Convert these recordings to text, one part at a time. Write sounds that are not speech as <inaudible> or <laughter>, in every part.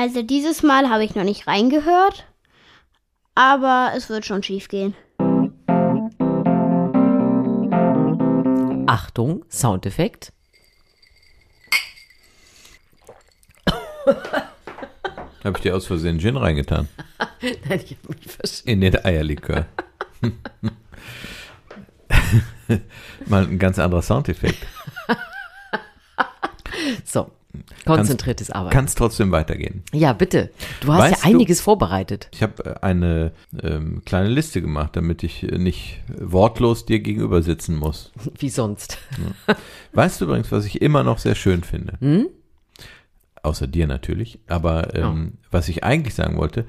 Also dieses Mal habe ich noch nicht reingehört, aber es wird schon schief gehen. Achtung, Soundeffekt. <laughs> Habe ich dir aus Versehen Gin reingetan? <laughs> Nein, ich habe mich verstanden. In den Eierlikör. <laughs> Mal ein ganz anderer Soundeffekt. So, konzentriertes Arbeiten. Kann es trotzdem weitergehen. ja, bitte. Du hast Weißt ja du- einiges vorbereitet. Ich habe eine ähm, kleine Liste gemacht, damit ich äh, nicht wortlos dir gegenüber sitzen muss. <laughs> Wie sonst. Weißt du übrigens, was ich immer noch sehr schön finde? Hm? Außer dir natürlich. Aber ähm, was ich eigentlich sagen wollte,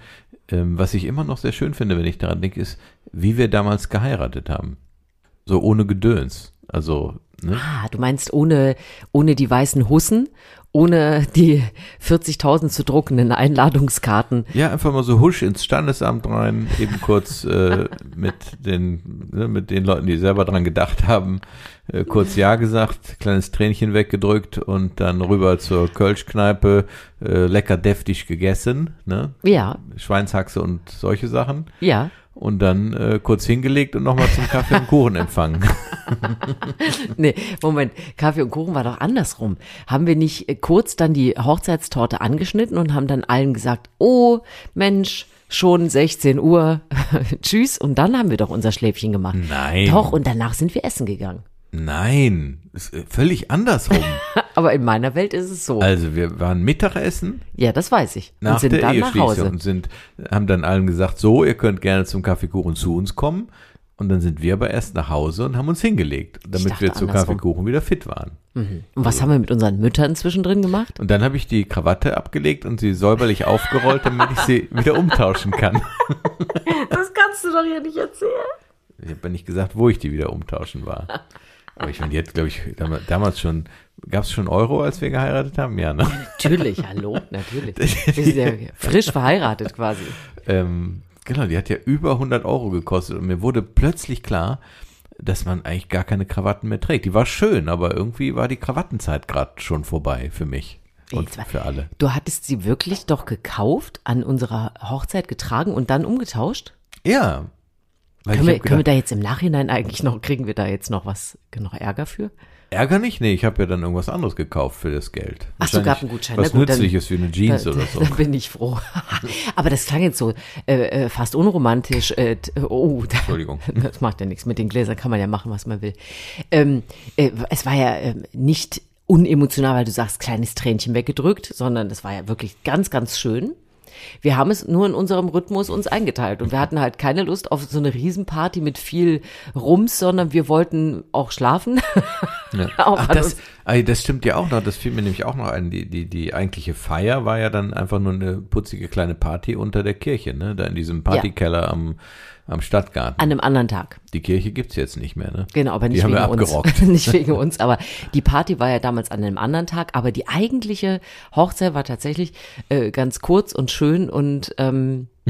ähm, was ich immer noch sehr schön finde, wenn ich daran denke, ist, wie wir damals geheiratet haben. So ohne Gedöns. Also, ne? Ah, du meinst ohne, ohne die weißen Hussen, ohne die 40.000 zu druckenden Einladungskarten. Ja, einfach mal so husch ins Standesamt rein, eben kurz äh, mit den ne, mit den Leuten, die selber dran gedacht haben, äh, kurz Ja gesagt, kleines Tränchen weggedrückt und dann rüber zur Kölschkneipe, äh, lecker deftig gegessen, ne? Ja, Schweinshaxe und solche Sachen. ja. Und dann äh, kurz hingelegt und nochmal zum Kaffee und Kuchen empfangen. <laughs> <laughs> Nee, Moment, Kaffee und Kuchen war doch andersrum. Haben wir nicht äh, kurz dann die Hochzeitstorte angeschnitten und haben dann allen gesagt, oh Mensch, schon 16 Uhr, <laughs> tschüss. Und dann haben wir doch unser Schläfchen gemacht. Nein. Doch, und danach sind wir essen gegangen. Nein, ist äh, völlig andersrum. <laughs> Aber in meiner Welt ist es so. Also wir waren Mittagessen ja, das weiß ich. nach und sind der dann nach Eheschließung Hause. und sind, haben dann allen gesagt, so, ihr könnt gerne zum Kaffeekuchen zu uns kommen. Und dann sind wir aber erst nach Hause und haben uns hingelegt, damit wir zu. Kaffeekuchen wieder fit waren. Und was haben wir mit unseren Müttern zwischendrin gemacht? Und dann habe ich die Krawatte abgelegt und sie säuberlich aufgerollt, damit ich sie wieder umtauschen kann. <laughs> Das kannst du doch hier nicht erzählen. Ich habe ja nicht gesagt, wo ich die wieder umtauschen war. <laughs> Aber ich meine, hat, glaube ich, damals, schon, gab es schon Euro, als wir geheiratet haben? Ja, ne? Natürlich, hallo, natürlich. <laughs> Wir sind ja frisch verheiratet quasi. Ähm, genau, die hat ja über 100 Euro gekostet und mir wurde plötzlich klar, dass man eigentlich gar keine Krawatten mehr trägt. Die war schön, aber irgendwie war die Krawattenzeit gerade schon vorbei für mich und Jetzt war- für alle. Du hattest sie wirklich doch gekauft, an unserer Hochzeit getragen und dann umgetauscht? Ja. Können wir, hab können wir gedacht, da jetzt im Nachhinein eigentlich noch, kriegen wir da jetzt noch was, noch Ärger für? Ärger nicht? Nee, ich habe ja dann irgendwas anderes gekauft für das Geld. Ach so, gab einen Gutschein. Was gut, dann- Nützliches wie eine Jeans da, oder <laughs> so. Da bin ich froh. <laughs> Aber das klang jetzt so äh, äh, fast unromantisch. Äh, t- oh, da, Entschuldigung. <laughs> Das macht ja nichts. Mit den Gläsern kann man ja machen, was man will. Ähm, äh, es war ja ähm, nicht unemotional, weil du sagst, kleines Tränchen weggedrückt, sondern es war ja wirklich ganz, ganz schön. Wir haben es nur in unserem Rhythmus uns eingeteilt und wir hatten halt keine Lust auf so eine Riesenparty mit viel Rums, sondern wir wollten auch schlafen. <laughs> Ja. Auch Ach, das, ey, das stimmt ja auch noch. Das fiel mir nämlich auch noch ein. Die, die, die eigentliche Feier war ja dann einfach nur eine putzige kleine Party unter der Kirche, ne? Da in diesem Partykeller am, am Stadtgarten. An einem anderen Tag. die Kirche gibt's jetzt nicht mehr, ne? Genau, aber Die nicht haben wegen wir uns. abgerockt. <laughs> nicht wegen uns, aber die Party war ja damals an einem anderen Tag, aber die eigentliche Hochzeit war tatsächlich äh, ganz kurz und schön und ähm, <laughs>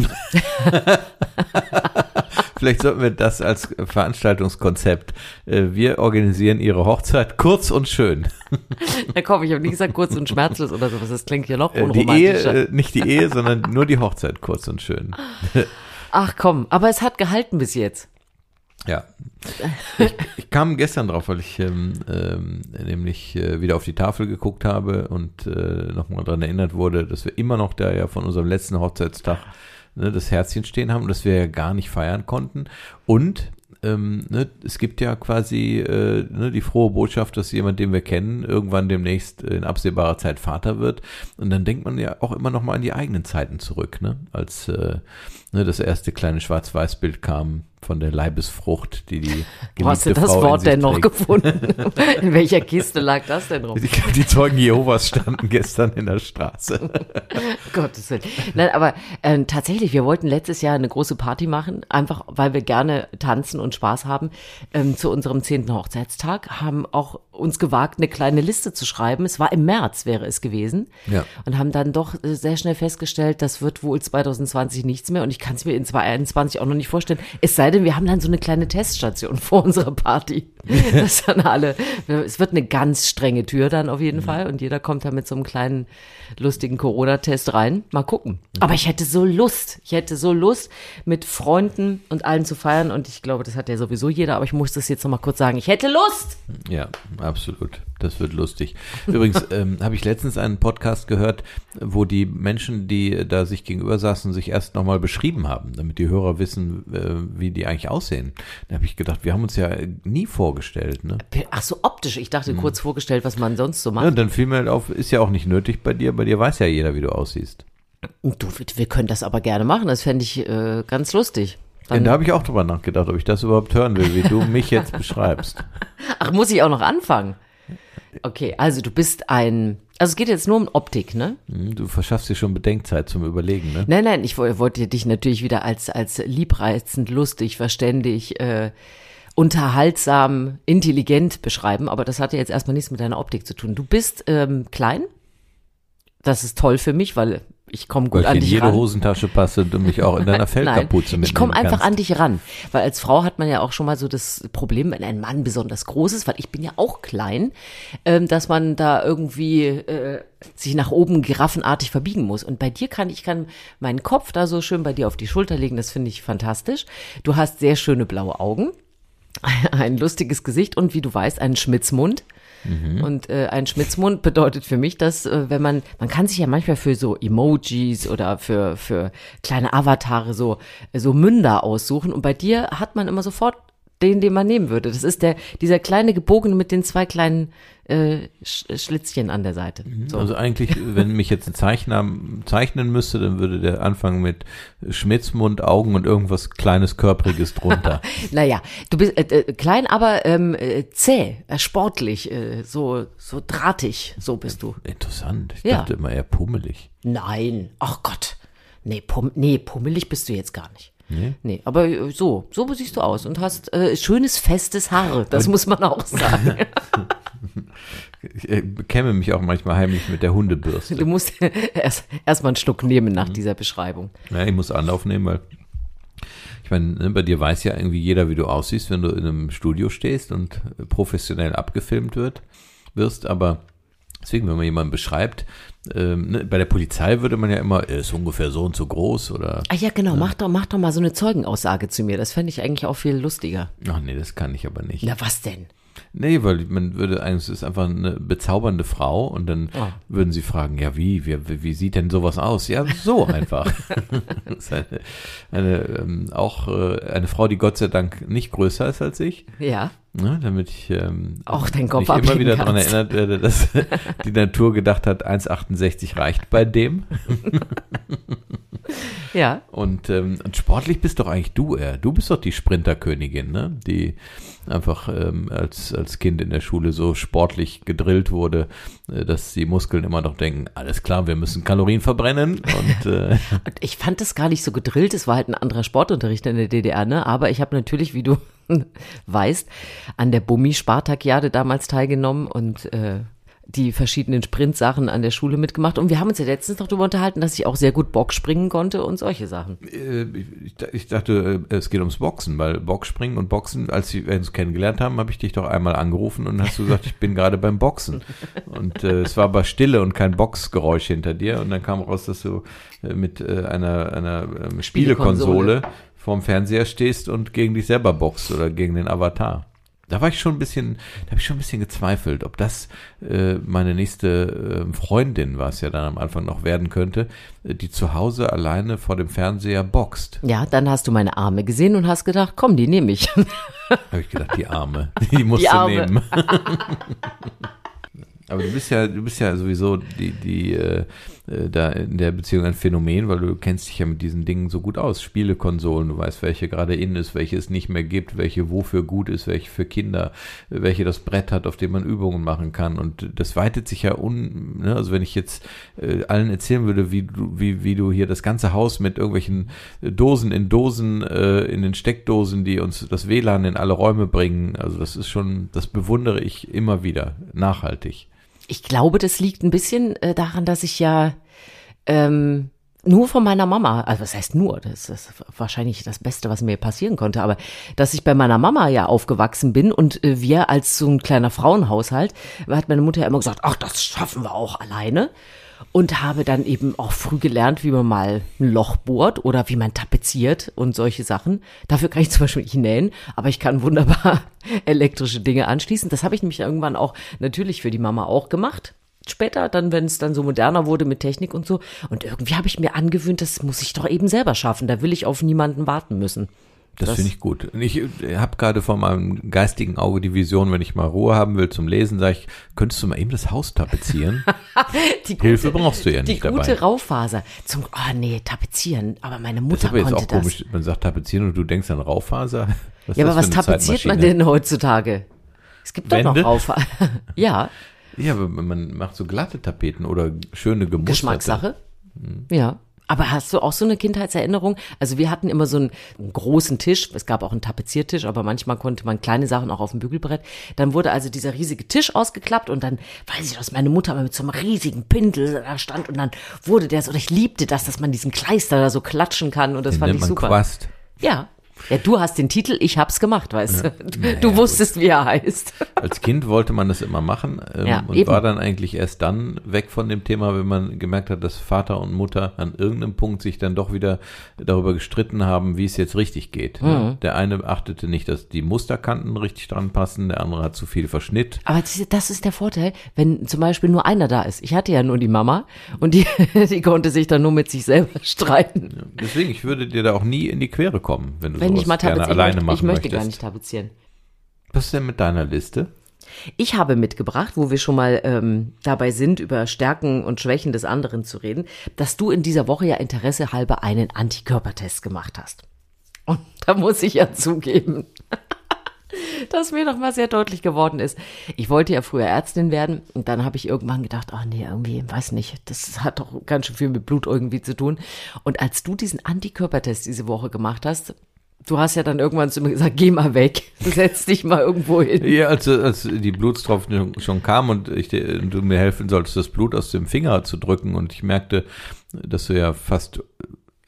Vielleicht sollten wir das als Veranstaltungskonzept. Äh, Wir organisieren ihre Hochzeit kurz und schön. <laughs> da komm, ich habe nie gesagt kurz und schmerzlos oder sowas, das klingt ja noch Äh, Die Ehe, unromantischer. äh, nicht die Ehe, sondern nur die Hochzeit kurz und schön. Ach komm, aber es hat gehalten bis jetzt. Ja. Ich, ich kam gestern drauf, weil ich ähm, ähm, nämlich äh, wieder auf die Tafel geguckt habe und äh, nochmal dran erinnert wurde, dass wir immer noch da ja von unserem letzten Hochzeitstag ne, das Herzchen stehen haben, dass wir ja gar nicht feiern konnten. Und ähm, ne, es gibt ja quasi äh, ne, die frohe Botschaft, dass jemand, den wir kennen, irgendwann demnächst in absehbarer Zeit Vater wird. Und dann denkt man ja auch immer noch mal an die eigenen Zeiten zurück, ne? als äh, ne, das erste kleine Schwarz-Weiß-Bild kam von der Leibesfrucht, die die <laughs> Wo hast du das Frau Wort denn noch trägt. gefunden? <laughs> In welcher Kiste lag das denn rum? Die, die Zeugen Jehovas standen gestern in der Straße. <laughs> Gottes Willen. Nein, aber ähm, tatsächlich, wir wollten letztes Jahr eine große Party machen, einfach weil wir gerne tanzen und Spaß haben. Ähm, zu unserem zehnten Hochzeitstag haben auch uns gewagt, eine kleine Liste zu schreiben. Es war im März, wäre es gewesen. Ja. Und haben dann doch äh, sehr schnell festgestellt, das wird wohl 2020 nichts mehr und ich kann es mir in 2021 auch noch nicht vorstellen. Es sei sei denn, wir haben dann so eine kleine Teststation <laughs> vor unserer Party. Das <laughs> dann alle, es wird eine ganz strenge Tür dann auf jeden Fall und jeder kommt da mit so einem kleinen lustigen Corona-Test rein. Mal gucken. Aber ich hätte so Lust, ich hätte so Lust, mit Freunden und allen zu feiern und ich glaube, das hat ja sowieso jeder, aber ich muss das jetzt noch mal kurz sagen. Ich hätte Lust! Ja, absolut. Das wird lustig. Übrigens <laughs> ähm, habe ich letztens einen Podcast gehört, wo die Menschen, die da sich gegenüber saßen, sich erst nochmal beschrieben haben, damit die Hörer wissen, äh, wie die eigentlich aussehen. Da habe ich gedacht, wir haben uns ja nie vorgestellt. Ne? Ach so, optisch. Ich dachte kurz vorgestellt, was man sonst so macht. Ja, und dann fiel mir halt auf, ist ja auch nicht nötig bei dir. Bei dir weiß ja jeder, wie du aussiehst. Du, wir können das aber gerne machen. Das fände ich äh, ganz lustig. Ja, da habe ich auch drüber nachgedacht, ob ich das überhaupt hören will, wie du mich jetzt beschreibst. <laughs> ach, muss ich auch noch anfangen? Okay, also du bist ein. Also es geht jetzt nur um Optik, ne? Hm, Du verschaffst dir schon Bedenkzeit zum Überlegen, ne? Nein, nein, ich woll- wollte dich natürlich wieder als, als liebreizend, lustig, verständig, äh, unterhaltsam, intelligent beschreiben, aber das hat ja jetzt erstmal nichts mit deiner Optik zu tun. Du bist ähm, klein. Das ist toll für mich, weil ich komme gut Weil ich an in dich jede ran. Hosentasche passe und mich auch in deiner Fellkapuze <laughs> Nein, mitnehmen ich komme einfach kannst. an dich ran, weil als Frau hat man ja auch schon mal so das Problem, wenn ein Mann besonders groß ist, weil ich bin ja auch klein, ähm, dass man da irgendwie äh, sich nach oben giraffenartig verbiegen muss. Und bei dir kann ich kann meinen Kopf da so schön bei dir auf die Schulter legen, das finde ich fantastisch. Du hast sehr schöne blaue Augen, <laughs> ein lustiges Gesicht und wie du weißt, einen Schmitzmund. Und äh, ein Schmitzmund <laughs> bedeutet für mich, dass äh, wenn man, man kann sich ja manchmal für so Emojis oder für, für kleine Avatare so, so Münder aussuchen. Und bei dir hat man immer sofort den, den man nehmen würde. Das ist der, dieser kleine gebogene mit den zwei kleinen äh, Sch Schlitzchen an der Seite. So. Also eigentlich, <laughs> wenn mich jetzt ein Zeichner zeichnen müsste, dann würde der anfangen mit Schmitzmund, Augen und irgendwas kleines, körperiges drunter. <laughs> Naja, du bist äh, äh, klein, aber ähm, äh, zäh, äh, sportlich, äh, so, so drahtig, so bist du. Interessant. Ich Ja. dachte immer eher pummelig. Nein, ach Gott. Nee, pum nee, pummelig bist du jetzt gar nicht. Nee? Nee, aber äh, so, so siehst du aus und hast äh, schönes, festes Haar. Das muss man auch sagen. <laughs> Ich äh, bekämme mich auch manchmal heimlich mit der Hundebürste. Du musst <laughs> erst erst mal einen Schluck nehmen nach dieser Beschreibung. Ja, ich muss Anlauf nehmen, weil ich meine, ne, bei dir weiß ja irgendwie jeder, wie du aussiehst, wenn du in einem Studio stehst und professionell abgefilmt wird, wirst, aber deswegen, wenn man jemanden beschreibt, ähm, ne, bei der Polizei würde man ja immer, er ist ungefähr so und so groß oder, Ah ja, genau, mach doch, mach doch mal so eine Zeugenaussage zu mir. Das fände ich eigentlich auch viel lustiger. ach nee, das kann ich aber nicht. Na, was denn? Nee, weil man würde eigentlich, es ist einfach eine bezaubernde Frau und dann Ah. würden sie fragen, ja wie, wie, wie sieht denn sowas aus? Ja, so einfach. <laughs> <laughs> das ist eine, eine ähm, auch äh, eine Frau, die Gott sei Dank nicht größer ist als ich, Ja. Ne, damit ich ähm, Auch deinen Kopf mich immer wieder daran erinnert werde, dass <laughs> die Natur gedacht hat, 1,68 reicht bei dem. <laughs> Ja. Und, ähm, und sportlich bist doch eigentlich du eher. Du bist doch die Sprinterkönigin, ne? Die einfach ähm, als, als Kind in der Schule so sportlich gedrillt wurde, äh, dass die Muskeln immer noch denken, alles klar, wir müssen Kalorien verbrennen. Und äh, <laughs> Und ich fand das gar nicht so gedrillt. Es war halt ein anderer Sportunterricht in der DDR, ne? Aber ich habe natürlich, wie du <laughs> weißt, an der Bummi-Spartakiade damals teilgenommen und äh, die verschiedenen Sprintsachen an der Schule mitgemacht. Und wir haben uns ja letztens noch darüber unterhalten, dass ich auch sehr gut Bock springen konnte und solche Sachen. äh, ich, dachte, äh, es geht ums Boxen, weil Boxspringen und Boxen, als wir uns kennengelernt haben, habe ich dich doch einmal angerufen und hast du gesagt, ich bin gerade beim Boxen. Und äh, es war aber Stille und kein Boxgeräusch hinter dir. Und dann kam raus, dass du äh, mit äh, einer, einer ähm, Spielekonsole vorm Fernseher stehst und gegen dich selber boxt oder gegen den Avatar. Da war ich schon ein bisschen, da habe ich schon ein bisschen gezweifelt, ob das äh, meine nächste äh, Freundin, was ja dann am Anfang noch werden könnte, äh, die zu Hause alleine vor dem Fernseher boxt. Ja, dann hast du meine Arme gesehen und hast gedacht, komm, die nehme ich. <laughs> Habe ich gedacht, die Arme, <laughs> die musst Die du Arme. nehmen. <laughs> Aber du bist ja, du bist ja sowieso die, die äh, äh, da in der Beziehung ein Phänomen, weil du kennst dich ja mit diesen Dingen so gut aus. Spielekonsolen, du weißt, welche gerade in ist, welche es nicht mehr gibt, welche wofür gut ist, welche für Kinder, welche das Brett hat, auf dem man Übungen machen kann. Und das weitet sich ja un, ne? also wenn ich jetzt äh, allen erzählen würde, wie du, wie, wie du hier das ganze Haus mit irgendwelchen Dosen in Dosen, äh, in den Steckdosen, die uns das WLAN in alle Räume bringen, also das ist schon, das bewundere ich immer wieder, nachhaltig. Ich glaube, das liegt ein bisschen äh, daran, dass ich ja ähm, nur von meiner Mama, also was heißt nur, das ist wahrscheinlich das Beste, was mir passieren konnte, aber dass ich bei meiner Mama ja aufgewachsen bin und äh, wir als so ein kleiner Frauenhaushalt, hat meine Mutter ja immer gesagt, ach, das schaffen wir auch alleine und habe dann eben auch früh gelernt, wie man mal ein Loch bohrt oder wie man tapeziert und solche Sachen. Dafür kann ich zum Beispiel nicht nähen, aber ich kann wunderbar <laughs> elektrische Dinge anschließen. Das habe ich nämlich irgendwann auch natürlich für die Mama auch gemacht später, dann, wenn es dann so moderner wurde mit Technik und so. Und irgendwie habe ich mir angewöhnt, das muss ich doch eben selber schaffen. Da will ich auf niemanden warten müssen. Das, das finde ich gut. Ich äh, habe gerade vor meinem geistigen Auge die Vision, wenn ich mal Ruhe haben will zum Lesen, sage ich, könntest du mal eben das Haus tapezieren? <laughs> gute, Hilfe brauchst du ja nicht dabei. Die gute Raufaser. Zum, oh nee, tapezieren. Aber meine Mutter das ist aber jetzt auch das. komisch. Man sagt tapezieren und du denkst an Raufaser. <laughs> Was ja, aber was tapeziert man denn heutzutage? Es gibt Wände? doch noch Raufaser. <laughs> ja. Ja, aber man macht so glatte Tapeten oder schöne gemusterte. Geschmackssache. Mhm. Ja. Aber hast du auch so eine Kindheitserinnerung? Also wir hatten immer so einen, einen, großen Tisch. Es gab auch einen Tapeziertisch, aber manchmal konnte man kleine Sachen auch auf dem Bügelbrett. Dann wurde also dieser riesige Tisch ausgeklappt und dann weiß ich, dass meine Mutter mit so einem riesigen Pindel da stand und dann wurde der so, ich liebte das, dass man diesen Kleister da so klatschen kann und das Den fand ich super. Quast. Ja, ja, du hast den Titel, ich hab's gemacht, weißt ja. du. Naja, du wusstest, gut. wie er heißt. <laughs> Als Kind wollte man das immer machen ähm, ja, und eben. war dann eigentlich erst dann weg von dem Thema, wenn man gemerkt hat, dass Vater und Mutter an irgendeinem Punkt sich dann doch wieder darüber gestritten haben, wie es jetzt richtig geht. Mhm. Der eine achtete nicht, dass die Musterkanten richtig dran passen, der andere hat zu viel Verschnitt. Aber das ist der Vorteil, wenn zum Beispiel nur einer da ist. Ich hatte ja nur die Mama und die, <laughs> die konnte sich dann nur mit sich selber <laughs> streiten. Ja, deswegen, ich würde dir da auch nie in die Quere kommen, wenn du wenn ich mal tapezieren alleine machen Ich möchte möchtest. gar nicht tapezieren. Was ist denn mit deiner Liste? Ich habe mitgebracht, wo wir schon mal ähm, dabei sind, über Stärken und Schwächen des anderen zu reden, dass du in dieser Woche ja Interesse halber einen Antikörpertest gemacht hast. Und <laughs> da muss ich ja zugeben, <laughs> dass mir noch mal sehr deutlich geworden ist. Ich wollte ja früher Ärztin werden und dann habe ich irgendwann gedacht, ach nee, irgendwie, weiß nicht, das hat doch ganz schön viel mit Blut irgendwie zu tun. Und als du diesen Antikörpertest diese Woche gemacht hast, Du hast ja dann irgendwann zu gesagt, geh mal weg, <laughs> setz dich mal irgendwo hin. Ja, als, als die Blutstropfen schon kamen und ich, du mir helfen solltest, das Blut aus dem Finger zu drücken und ich merkte, dass du ja fast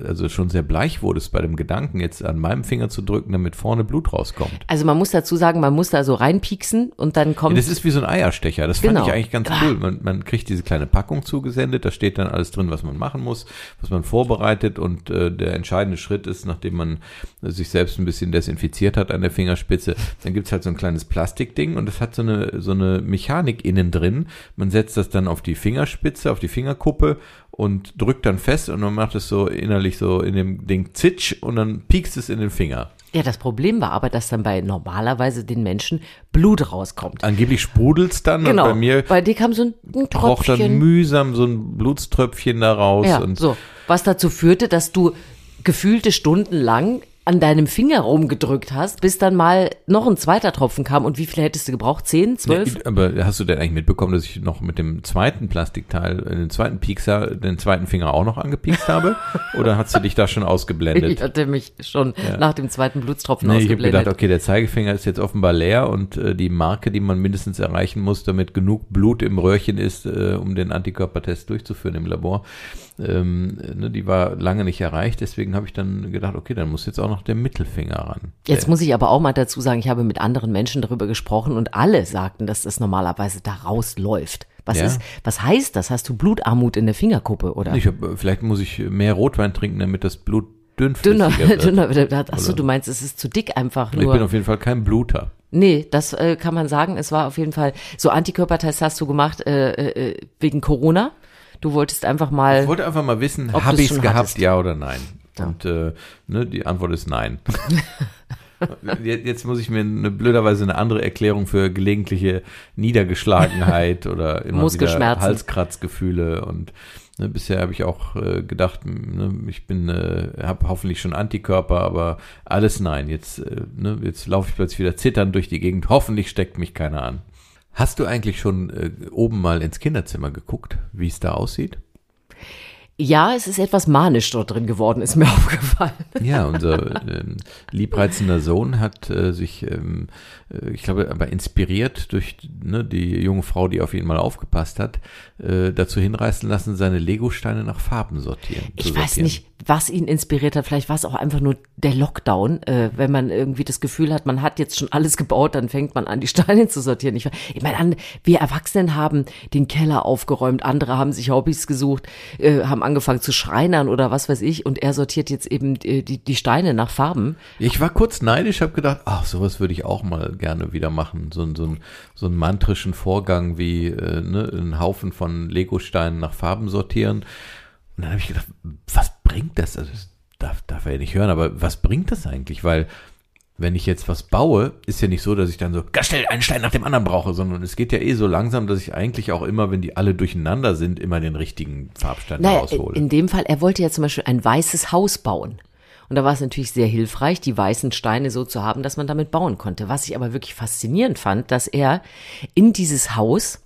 also schon sehr bleich wurdest bei dem Gedanken, jetzt an meinem Finger zu drücken, damit vorne Blut rauskommt. Also man muss dazu sagen, man muss da so reinpieksen und dann kommt. Ja, das ist wie so ein Eierstecher. Das genau. fand ich eigentlich ganz ah. cool. Man, man kriegt diese kleine Packung zugesendet, da steht dann alles drin, was man machen muss, was man vorbereitet und äh, der entscheidende Schritt ist, nachdem man sich selbst ein bisschen desinfiziert hat an der Fingerspitze, dann gibt's halt so ein kleines Plastikding und das hat so eine, so eine Mechanik innen drin. Man setzt das dann auf die Fingerspitze, auf die Fingerkuppe und drückt dann fest und man macht es so innerlich so in dem Ding zitsch und dann piekst es in den Finger. Ja, das Problem war aber, dass dann bei normalerweise den Menschen Blut rauskommt. Angeblich sprudelt's dann genau, und bei mir bei dir kam so ein, ein Tröpfchen. dann mühsam so ein Blutströpfchen da raus. Ja, und so. Was dazu führte, dass du gefühlte Stunden lang an deinem Finger rumgedrückt hast, bis dann mal noch ein zweiter Tropfen kam. Und wie viel hättest du gebraucht? Zehn, zwölf? Ja, aber hast du denn eigentlich mitbekommen, dass ich noch mit dem zweiten Plastikteil, äh, den zweiten Piekser, den zweiten Finger auch noch angepiekst habe? <laughs> Oder hast du dich da schon ausgeblendet? Ich hatte mich schon ja. nach dem zweiten Blutstropfen nee, ausgeblendet. Ich habe gedacht, okay, der Zeigefinger ist jetzt offenbar leer und äh, die Marke, die man mindestens erreichen muss, damit genug Blut im Röhrchen ist, äh, um den Antikörpertest durchzuführen im Labor, ähm, ne, die war lange nicht erreicht. Deswegen habe ich dann gedacht, okay, dann muss jetzt auch noch der Mittelfinger ran. Jetzt muss ich aber auch mal dazu sagen, ich habe mit anderen Menschen darüber gesprochen und alle sagten, dass das normalerweise da rausläuft. Was ja. ist, was heißt das? Hast du Blutarmut in der Fingerkuppe oder? Ich hab, vielleicht muss ich mehr Rotwein trinken, damit das Blut dünn dünner, wird. <laughs> dünner wird. Achso, du meinst, es ist zu dick einfach nur. Ich bin auf jeden Fall kein Bluter. Nee, das äh, kann man sagen. Es war auf jeden Fall so Antikörpertest hast du gemacht äh, äh, wegen Corona. Du wolltest einfach mal. Ich wollte einfach mal wissen, habe ich es gehabt, hattest. ja oder nein? Ja. Und äh, ne, die Antwort ist nein. <laughs> <laughs> Jetzt muss ich mir eine, blöderweise eine andere Erklärung für gelegentliche Niedergeschlagenheit oder immer wieder Halskratzgefühle und ne, bisher habe ich auch äh, gedacht, ne, ich bin, äh, habe hoffentlich schon Antikörper, aber alles nein. Jetzt, äh, ne, jetzt laufe ich plötzlich wieder zitternd durch die Gegend. Hoffentlich steckt mich keiner an. Hast du eigentlich schon äh, oben mal ins Kinderzimmer geguckt, wie es da aussieht? Ja, es ist etwas manisch dort drin geworden, ist mir <laughs> aufgefallen. Ja, unser ähm, liebreizender Sohn hat äh, sich, ähm, äh, ich glaube, aber inspiriert durch ne, die junge Frau, die auf ihn mal aufgepasst hat, äh, dazu hinreißen lassen, seine Lego-Steine nach Farben sortieren. Ich weiß sortieren. nicht, was ihn inspiriert hat. Vielleicht war es auch einfach nur der Lockdown. Äh, wenn man irgendwie das Gefühl hat, man hat jetzt schon alles gebaut, dann fängt man an, die Steine <laughs> zu sortieren. Ich, ich meine, wir Erwachsenen haben den Keller aufgeräumt, andere haben sich Hobbys gesucht, äh, haben angefangen zu schreinern oder was weiß ich. Und er sortiert jetzt eben äh, die, die Steine nach Farben. Ich war kurz neidisch, habe gedacht, ach, sowas würde ich auch mal gerne wieder machen. So, so, ein, so einen mantrischen Vorgang wie äh, ne, einen Haufen von Lego-Steinen nach Farben sortieren. Und dann habe ich gedacht, was bringt das? Also, das darf, darf er ja nicht hören, aber was bringt das eigentlich? Weil wenn ich jetzt was baue, ist ja nicht so, dass ich dann so ganz schnell einen Stein nach dem anderen brauche, sondern es geht ja eh so langsam, dass ich eigentlich auch immer, wenn die alle durcheinander sind, immer den richtigen Farbstein Naja, raushole. in dem Fall, er wollte ja zum Beispiel ein weißes Haus bauen. Und da war es natürlich sehr hilfreich, die weißen Steine so zu haben, dass man damit bauen konnte. Was ich aber wirklich faszinierend fand, dass er in dieses Haus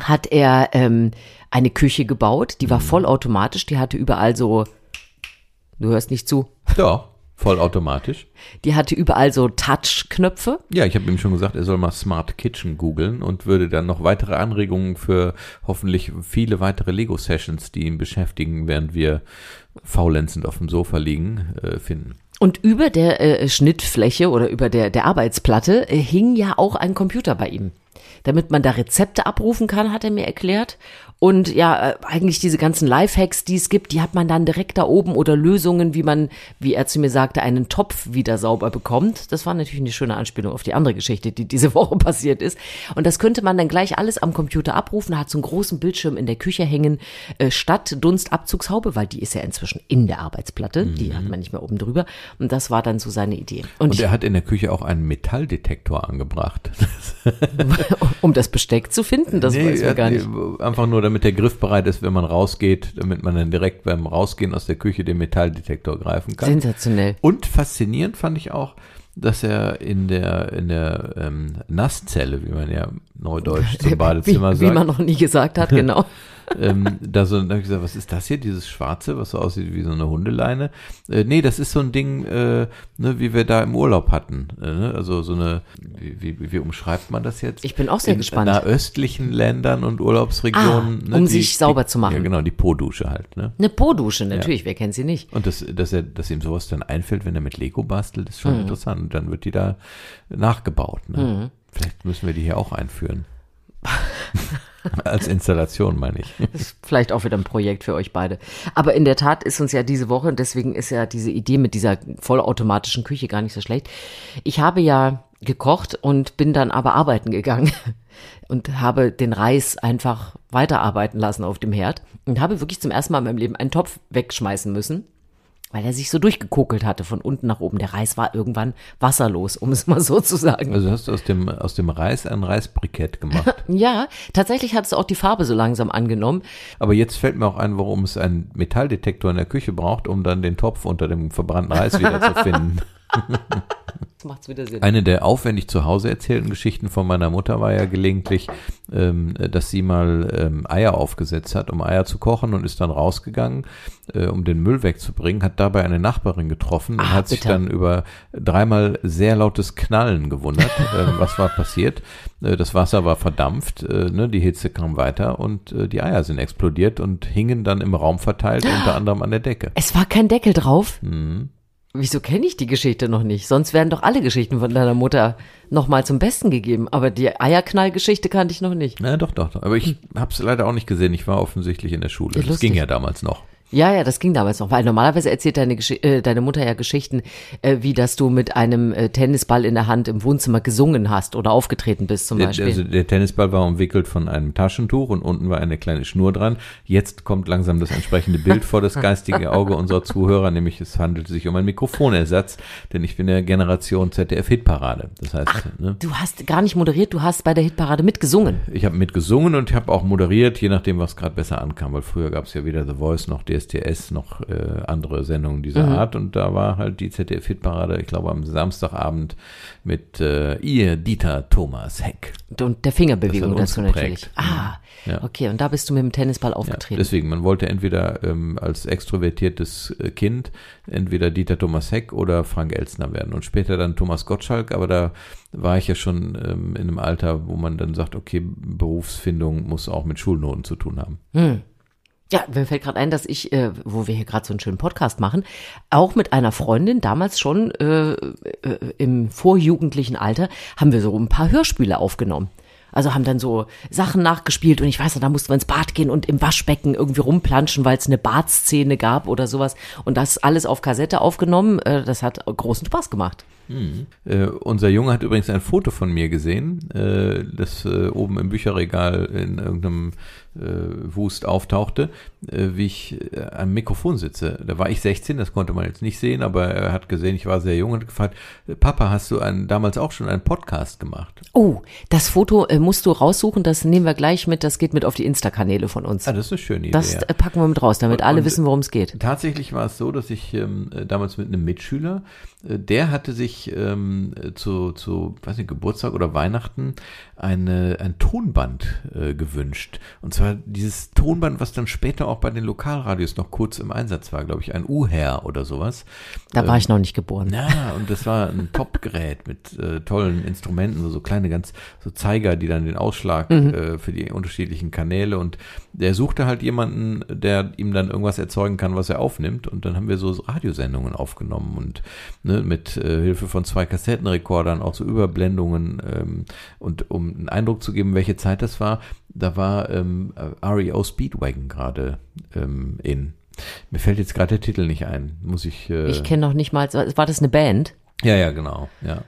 hat er ähm, eine Küche gebaut, die war vollautomatisch, die hatte überall so, du hörst nicht zu, ja, vollautomatisch. die hatte überall so Touch-Knöpfe. Ja, ich habe ihm schon gesagt, er soll mal Smart Kitchen googeln und würde dann noch weitere Anregungen für hoffentlich viele weitere Lego-Sessions, die ihn beschäftigen, während wir faulenzend auf dem Sofa liegen, äh, finden. Und über der äh, Schnittfläche oder über der, der Arbeitsplatte äh, hing ja auch ein Computer bei ihm. Damit man da Rezepte abrufen kann, hat er mir erklärt. Und ja, äh, eigentlich diese ganzen Lifehacks, die es gibt, die hat man dann direkt da oben oder Lösungen, wie man, wie er zu mir sagte, einen Topf wieder sauber bekommt. Das war natürlich eine schöne Anspielung auf die andere Geschichte, die diese <laughs> Woche passiert ist. Und das könnte man dann gleich alles am Computer abrufen, hat so einen großen Bildschirm in der Küche hängen, äh, statt Dunstabzugshaube, weil die ist ja inzwischen in der Arbeitsplatte, die hat man nicht mehr oben drüber. Und das war dann so seine Idee. Und, Und ich, er hat in der Küche auch einen Metalldetektor angebracht. <laughs> um das Besteck zu finden, das Nee, weiß man gar nicht. Einfach nur, damit der Griff bereit ist, wenn man rausgeht, damit man dann direkt beim Rausgehen aus der Küche den Metalldetektor greifen kann. Sensationell. Und faszinierend fand ich auch, dass er in der, in der ähm, Nasszelle, wie man ja neudeutsch <laughs> zum Badezimmer wie, sagt, wie man noch nie gesagt hat, <laughs> genau. Ähm, da so, da habe ich gesagt, was ist das hier, dieses Schwarze, was so aussieht wie so eine Hundeleine? Äh, nee, das ist so ein Ding, äh, ne, wie wir da im Urlaub hatten. Äh, ne? Also so eine, wie, wie, wie umschreibt man das jetzt? Ich bin auch sehr in gespannt. nahöstlichen Ländern und Urlaubsregionen. Ah, um sich sauber zu machen. Ja, genau, die Po-Dusche halt. Ne? Eine Po-Dusche, natürlich, wer kennt sie nicht? Und das, dass, er, dass ihm sowas dann einfällt, wenn er mit Lego bastelt, ist Mhm. schon interessant. Und dann wird die da nachgebaut. Ne? Vielleicht müssen wir die hier auch einführen. <laughs> Als Installation, meine ich. Ist vielleicht auch wieder ein Projekt für euch beide. Aber in der Tat ist uns ja diese Woche, und deswegen ist ja diese Idee mit dieser vollautomatischen Küche gar nicht so schlecht. Ich habe ja gekocht und bin dann aber arbeiten gegangen <laughs> und habe den Reis einfach weiterarbeiten lassen auf dem Herd und habe wirklich zum ersten Mal in meinem Leben einen Topf wegschmeißen müssen, weil er sich so durchgekokelt hatte von unten nach oben. Der Reis war irgendwann wasserlos, um es mal so zu sagen. Also hast du aus dem, aus dem Reis ein Reisbrikett gemacht. <laughs> Ja, tatsächlich hat es auch die Farbe so langsam angenommen. Aber jetzt fällt mir auch ein, warum es einen Metalldetektor in der Küche braucht, um dann den Topf unter dem verbrannten Reis wieder zu finden. <laughs> Jetzt macht's wieder Sinn. Eine der aufwendig zu Hause erzählten Geschichten von meiner Mutter war ja gelegentlich, ähm, dass sie mal ähm, Eier aufgesetzt hat, um Eier zu kochen und ist dann rausgegangen, äh, um den Müll wegzubringen, hat dabei eine Nachbarin getroffen und Ah, hat sich bitte. dann über dreimal sehr lautes Knallen gewundert. ähm, <laughs> was war passiert? Äh, das Wasser war verdampft, äh, ne, die Hitze kam weiter und äh, die Eier sind explodiert und hingen dann im Raum verteilt, unter anderem an der Decke. Es war kein Deckel drauf. Mhm. Wieso kenne ich die Geschichte noch nicht? Sonst werden doch alle Geschichten von deiner Mutter nochmal zum Besten gegeben. Aber die Eierknallgeschichte kannte ich noch nicht. Ja, doch, doch, doch. Aber ich habe es leider auch nicht gesehen. Ich war offensichtlich in der Schule. Ja, das ging ja damals noch. Ja, ja, das ging damals noch, weil normalerweise erzählt deine, Gesch äh, deine Mutter ja Geschichten, äh, wie dass du mit einem äh, Tennisball in der Hand im Wohnzimmer gesungen hast oder aufgetreten bist zum Beispiel. also der Tennisball war umwickelt von einem Taschentuch und unten war eine kleine Schnur dran. Jetzt kommt langsam das entsprechende Bild vor das geistige Auge unserer Zuhörer, nämlich es handelt sich um einen Mikrofonersatz, denn ich bin der Generation ZDF-Hitparade. Das heißt, ne, du hast gar nicht moderiert, du hast bei der Hitparade mitgesungen. ich habe mitgesungen und ich habe auch moderiert, je nachdem, was gerade besser ankam, weil früher gab es ja weder The Voice noch DSDS DSDS noch äh, andere Sendungen dieser Mhm. Art und da war halt die ZDF-Hitparade, ich glaube am Samstagabend mit äh, ihr Dieter Thomas Heck. Und der Fingerbewegung dazu uns natürlich. geprägt. Ah, Ja. okay. Und da bist du mit dem Tennisball Ja, aufgetreten. deswegen, man wollte entweder ähm, als extrovertiertes äh, Kind entweder Dieter Thomas Heck oder Frank Elstner werden und später dann Thomas Gottschalk, aber da war ich ja schon ähm, in einem Alter, wo man dann sagt, okay, Berufsfindung muss auch mit Schulnoten zu tun haben. Hm. Ja, mir fällt gerade ein, dass ich, äh, wo wir hier gerade so einen schönen Podcast machen, auch mit einer Freundin damals schon äh, äh, im vorjugendlichen Alter haben wir so ein paar Hörspiele aufgenommen. Also haben dann so Sachen nachgespielt und ich weiß noch, da mussten wir ins Bad gehen und im Waschbecken irgendwie rumplanschen, weil es eine Badszene gab oder sowas. Und das alles auf Kassette aufgenommen. Äh, das hat großen Spaß gemacht. Äh, unser Junge hat übrigens ein Foto von mir gesehen, äh, das äh, oben im Bücherregal in irgendeinem äh, Wust auftauchte, äh, wie ich äh, am Mikrofon sitze. Da war ich 16, das konnte man jetzt nicht sehen, aber er hat gesehen, ich war sehr jung und gefragt, Papa, hast du einen, damals auch schon einen Podcast gemacht? Oh, das Foto musst du raussuchen, das nehmen wir gleich mit, das geht mit auf die Insta-Kanäle von uns. Ah, das ist eine schöne Idee. Das packen wir mit raus, damit Und- alle und- wissen, worum es geht. Tatsächlich war es so, dass ich ähm, äh, damals mit einem Mitschüler, der hatte sich ähm, äh, zu, zu, weiß nicht, Geburtstag oder Weihnachten eine, ein Tonband äh, gewünscht. Und zwar dieses Tonband, was dann später auch bei den Lokalradios noch kurz im Einsatz war, glaube ich, ein U-Her oder sowas. Da war ich noch nicht geboren. Ja, und das war ein Top-Gerät mit äh, tollen Instrumenten, so, so kleine ganz so Zeiger, die dann den Ausschlag äh, für die unterschiedlichen Kanäle und der suchte halt jemanden, der ihm dann irgendwas erzeugen kann, was er aufnimmt und dann haben wir so Radiosendungen aufgenommen und ne, mit äh, Hilfe von zwei Kassettenrekordern auch so Überblendungen ähm, und um einen Eindruck zu geben, welche Zeit das war, da war ähm, REO Speedwagon gerade ähm, in. Mir fällt jetzt gerade der Titel nicht ein, muss ich. Äh, Ich kenne noch nicht mal, war das eine Band? ja, ja, genau, ja.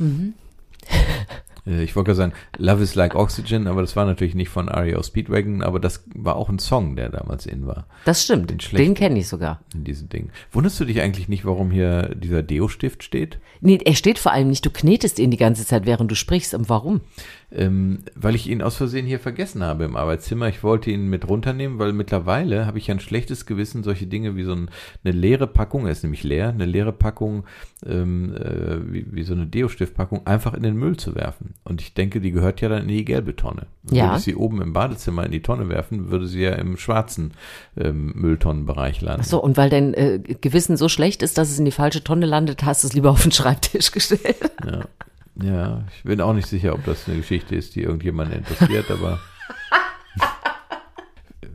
Äh, <laughs> Ich wollte gerade sagen, Love is like Oxygen, aber das war natürlich nicht von REO Speedwagon, aber das war auch ein Song, der damals in war, Das stimmt, Den den kenne ich sogar. in diesem Ding. Wunderst du dich eigentlich nicht, warum hier dieser Deo-Stift steht? Nee, er steht vor allem nicht, du knetest ihn die ganze Zeit, während du sprichst. Und warum? Ähm, weil ich ihn aus Versehen hier vergessen habe im Arbeitszimmer. Ich wollte ihn mit runternehmen, weil mittlerweile habe ich ein schlechtes Gewissen, solche Dinge wie so ein, eine leere Packung, er ist nämlich leer, eine leere Packung, ähm, äh, wie, wie so eine Deo-Stiftpackung, einfach in den Müll zu werfen. Und ich denke, die gehört ja dann in die gelbe Tonne. Ja. Würde ich sie oben im Badezimmer in die Tonne werfen, würde sie ja im schwarzen ähm, Mülltonnenbereich landen. Ach so, und weil dein äh, Gewissen so schlecht ist, dass es in die falsche Tonne landet, hast du es lieber auf den Schreibtisch <laughs> gestellt. Ja. Ja, ich bin auch nicht sicher, ob das eine Geschichte ist, die irgendjemanden interessiert, <laughs> aber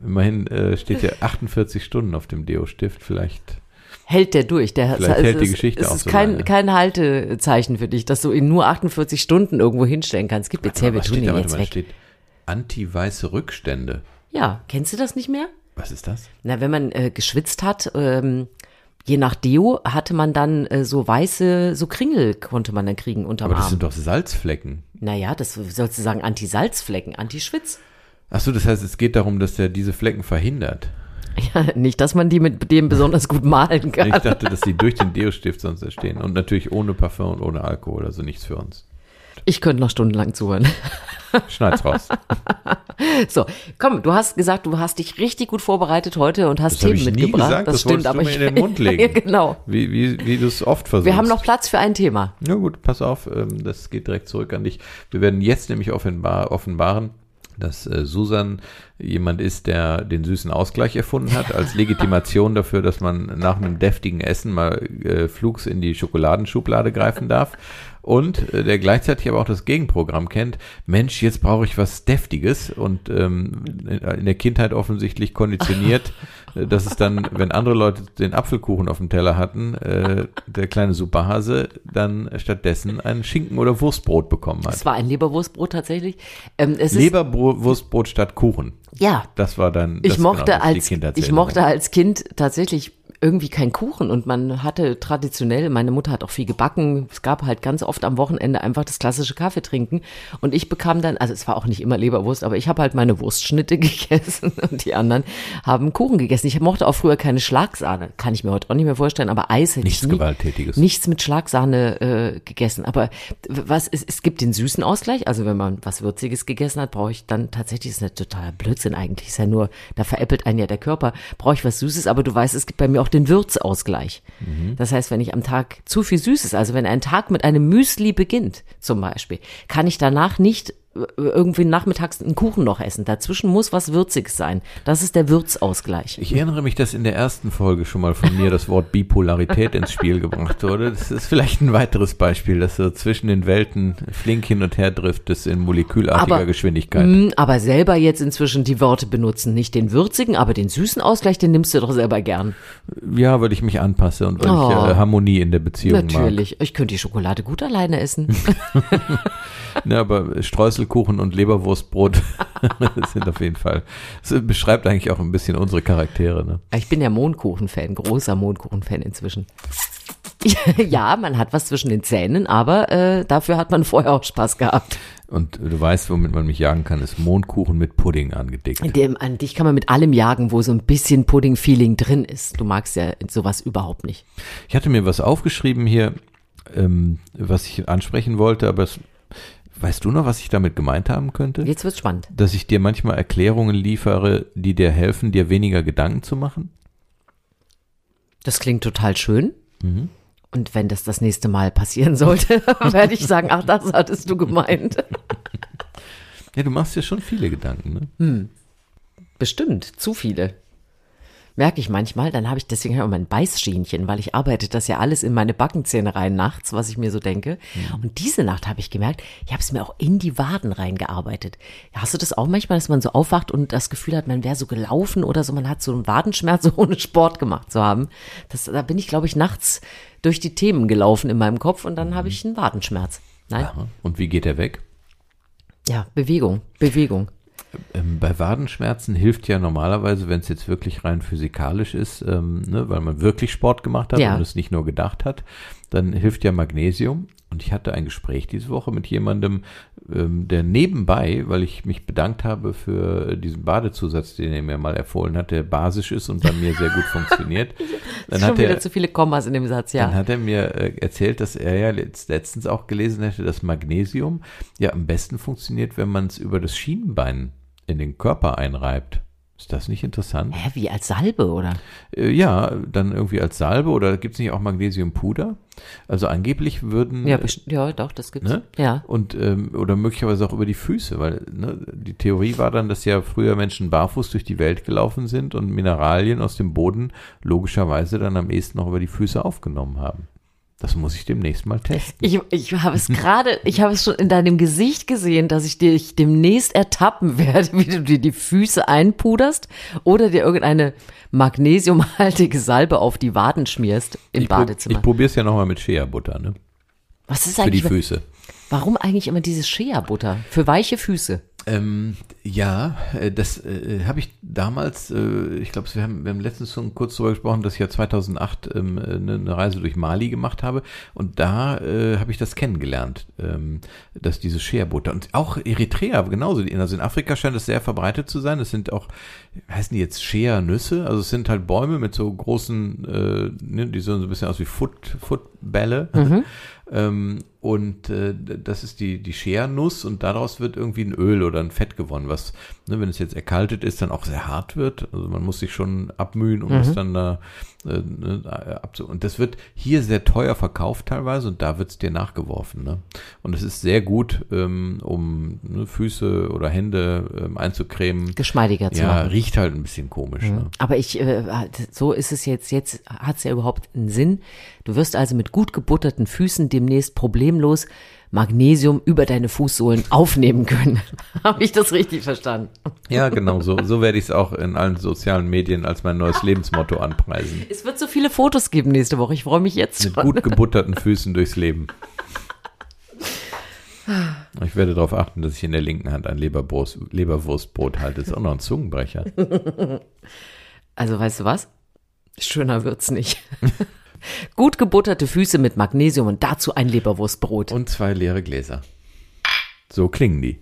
immerhin äh, steht ja 48 Stunden auf dem Deo-Stift, vielleicht. Hält der durch. Der Vielleicht es hält die Geschichte es auch ist so kein, lange. kein Haltezeichen für dich, dass du ihn nur 48 Stunden irgendwo hinstellen kannst. Gib jetzt her, wir tun steht ihn jetzt mal, weg. steht anti-weiße Rückstände. Ja, kennst du das nicht mehr? Was ist das? Na, wenn man äh, geschwitzt hat, ähm, je nach Deo hatte man dann äh, so weiße, so Kringel konnte man dann kriegen unterm Aber das Arm. sind doch Salzflecken. Naja, das sollst du sagen Anti-Salzflecken, Anti-Schwitz. Achso, das heißt, es geht darum, dass der diese Flecken verhindert. Ja, nicht, dass man die mit dem besonders gut malen kann. Ich dachte, dass die durch den Deo-Stift sonst entstehen. Und natürlich ohne Parfum und ohne Alkohol, also nichts für uns. Ich könnte noch stundenlang zuhören. <laughs> Schneid's raus. <laughs> So, komm, du hast gesagt, du hast dich richtig gut vorbereitet heute und hast Das Themen ich nie mitgebracht. gesagt, das stimmt, wolltest du aber mir ich, in den <laughs> Mund legen. genau. Wie, wie, wie du es oft versuchst. Wir haben noch Platz für ein Thema. Ja gut, pass auf, ähm, das geht direkt zurück an dich. Wir werden jetzt nämlich offenbar, offenbaren, dass äh, Susan jemand ist, der den süßen Ausgleich erfunden hat, als Legitimation dafür, dass man nach einem deftigen Essen mal äh, flugs in die Schokoladenschublade greifen darf. Und äh, der gleichzeitig aber auch das Gegenprogramm kennt. Mensch, jetzt brauche ich was Deftiges und ähm, in, der Kindheit offensichtlich konditioniert, <laughs> äh, dass es dann, wenn andere Leute den Apfelkuchen auf dem Teller hatten, äh, der kleine Superhase dann stattdessen ein Schinken- oder Wurstbrot bekommen hat. Es war ein Leberwurstbrot tatsächlich. Ähm, Leberwurstbrot statt Kuchen. ja, Das war dann. ich mochte genau, als, ich mochte als Kind tatsächlich irgendwie kein Kuchen und man hatte traditionell, meine Mutter hat auch viel gebacken, es gab halt ganz oft am Wochenende einfach das klassische Kaffee trinken und ich bekam dann, also es war auch nicht immer Leberwurst, aber ich habe halt meine Wurstschnitte <laughs> gegessen und die anderen haben Kuchen gegessen. Ich mochte auch früher keine Schlagsahne, kann ich mir heute auch nicht mehr vorstellen, aber Eis hätte Nichts ich nie, Gewalttätiges. nichts mit Schlagsahne äh, gegessen. Aber was es, es gibt den süßen Ausgleich, also wenn man was Würziges gegessen hat, brauche ich dann tatsächlich, ist eine totaler Blödsinn eigentlich, ist ja nur, da veräppelt einen ja der Körper, brauche ich was Süßes, aber du weißt, es gibt bei mir auch den Würzausgleich. Das heißt, wenn ich am Tag zu viel Süßes, also wenn ein Tag mit einem Müsli beginnt, zum Beispiel, kann ich danach nicht irgendwie nachmittags einen Kuchen noch essen. Dazwischen muss was Würziges sein. Das ist der Würzausgleich. Ich erinnere mich, dass in der ersten Folge schon mal von mir das Wort Bipolarität ins Spiel gebracht wurde. Das ist vielleicht ein weiteres Beispiel, dass so zwischen den Welten flink hin und her driftet in molekülartiger Aber- Geschwindigkeit. Mm, Aber selber jetzt inzwischen die Worte benutzen. Nicht den würzigen, aber den süßen Ausgleich, den nimmst du doch selber gern. Ja, weil ich mich anpasse und weil Oh. ich äh, Harmonie in der Beziehung Natürlich. Ich könnte die Schokolade gut alleine essen. <laughs> mag. Ne, aber Streuselkuchen und Leberwurstbrot <laughs> sind auf jeden Fall. Das beschreibt eigentlich auch ein bisschen unsere Charaktere. Ne? Ich bin ja Mondkuchen-Fan, großer Mondkuchen-Fan inzwischen. <laughs> ja, man hat was zwischen den Zähnen, aber äh, dafür hat man vorher auch Spaß gehabt. Und du weißt, womit man mich jagen kann, ist Mondkuchen mit Pudding angedickt. Dem, an dich kann man mit allem jagen, wo so ein bisschen Pudding-Feeling drin ist. Du magst ja sowas überhaupt nicht. Ich hatte mir was aufgeschrieben hier, ähm, was ich ansprechen wollte, aber es, weißt du noch, was ich damit gemeint haben könnte? Jetzt wird's spannend. Dass ich dir manchmal Erklärungen liefere, die dir helfen, dir weniger Gedanken zu machen? Das klingt total schön. Mhm. Und wenn das das nächste Mal passieren sollte, <laughs> werde ich sagen, ach, das hattest du gemeint. Ja, du machst dir schon viele Gedanken, ne? Bestimmt, zu viele. Merke ich manchmal, dann habe ich deswegen auch mein Beißschienchen, weil ich arbeite das ja alles in meine Backenzähne rein nachts, was ich mir so denke. Und diese Nacht habe ich gemerkt, ich habe es mir auch in die Waden reingearbeitet. Hast du das auch manchmal, dass man so aufwacht und das Gefühl hat, man wäre so gelaufen oder so, man hat so einen Wadenschmerz, <laughs> ohne Sport gemacht zu haben. Das, da bin ich, glaube ich, nachts durch die Themen gelaufen in meinem Kopf und dann habe ich einen Wadenschmerz. Nein? Aha. Und wie geht der weg? Ja, Bewegung, Bewegung. Ähm, bei Wadenschmerzen hilft ja normalerweise, wenn es jetzt wirklich rein physikalisch ist, ähm, ne, weil man wirklich Sport gemacht hat Ja. und es nicht nur gedacht hat, dann hilft ja Magnesium. Und ich hatte ein Gespräch diese Woche mit jemandem, ähm, der nebenbei, weil ich mich bedankt habe für diesen Badezusatz, den er mir mal empfohlen hat, der basisch ist und bei mir sehr gut funktioniert. <laughs> Dann Schon hat wieder er, zu viele Kommas in dem Satz, ja. dann hat er mir äh, erzählt, dass er ja letzt, letztens auch gelesen hätte, dass Magnesium ja am besten funktioniert, wenn man es über das Schienenbein in den Körper einreibt. Ist das nicht interessant? Hä, wie als Salbe, oder? Äh, ja, dann irgendwie als Salbe oder gibt es nicht auch Magnesiumpuder? Also angeblich würden Ja, ja doch, das gibt's. Ne? Ja. und ähm, oder möglicherweise auch über die Füße, weil ne, die Theorie war dann, dass ja früher Menschen barfuß durch die Welt gelaufen sind und Mineralien aus dem Boden logischerweise dann am ehesten noch über die Füße aufgenommen haben. Das muss ich demnächst mal testen. Ich, ich habe es gerade, ich habe es schon in deinem Gesicht gesehen, dass ich dich demnächst ertappen werde, <laughs> wie du dir die Füße einpuderst oder dir irgendeine magnesiumhaltige Salbe auf die Waden schmierst im ich, prob- Badezimmer. Ich probiere es ja nochmal mit Shea-Butter, ne? Was ist Für die eigentlich, Füße. warum eigentlich immer dieses Shea-Butter? Für weiche Füße. Ähm, ja, äh, das äh, habe ich damals, äh, ich glaube, wir haben, wir haben letztens schon kurz darüber gesprochen, dass ich ja 2008 ähm, äh, eine, eine Reise durch Mali gemacht habe. Und da äh, habe ich das kennengelernt, ähm, dass diese Shea-Butter und auch Eritrea genauso, also in Afrika scheint es sehr verbreitet zu sein, es sind auch, heißen die jetzt Shea-Nüsse, also es sind halt Bäume mit so großen, äh, ne, die sehen so ein bisschen aus wie Foot, Footbälle ähm, und äh, das ist die, die Schernuss und daraus wird irgendwie ein Öl oder ein Fett gewonnen, was, ne, wenn es jetzt erkaltet ist, dann auch sehr hart wird. Also man muss sich schon abmühen, um es dann da äh, ne, abzu Und das wird hier sehr teuer verkauft teilweise und da wird es dir nachgeworfen. Ne? Und es ist sehr gut, ähm, um ne, Füße oder Hände ähm, einzucremen. Geschmeidiger zu Ja, machen. riecht halt ein bisschen komisch. Ne? Aber ich, äh, so ist es jetzt, jetzt hat es ja überhaupt einen Sinn. Du wirst also mit gut gebutterten Füßen demnächst problemlos Magnesium über deine Fußsohlen aufnehmen können. <laughs> Habe ich das richtig verstanden? Ja, genau, so, so werde ich es auch in allen sozialen Medien als mein neues Lebensmotto anpreisen. Es wird so viele Fotos geben nächste Woche. Ich freue mich jetzt Mit schon. gut <laughs> gebutterten Füßen durchs Leben. <laughs> Ich werde darauf achten, dass ich in der linken Hand ein Leberwurst, Leberwurstbrot halte. Das ist auch noch ein Zungenbrecher. Also weißt du was? Schöner wird's nicht. Gut gebutterte Füße mit Magnesium und dazu ein Leberwurstbrot. Und zwei leere Gläser. So klingen die.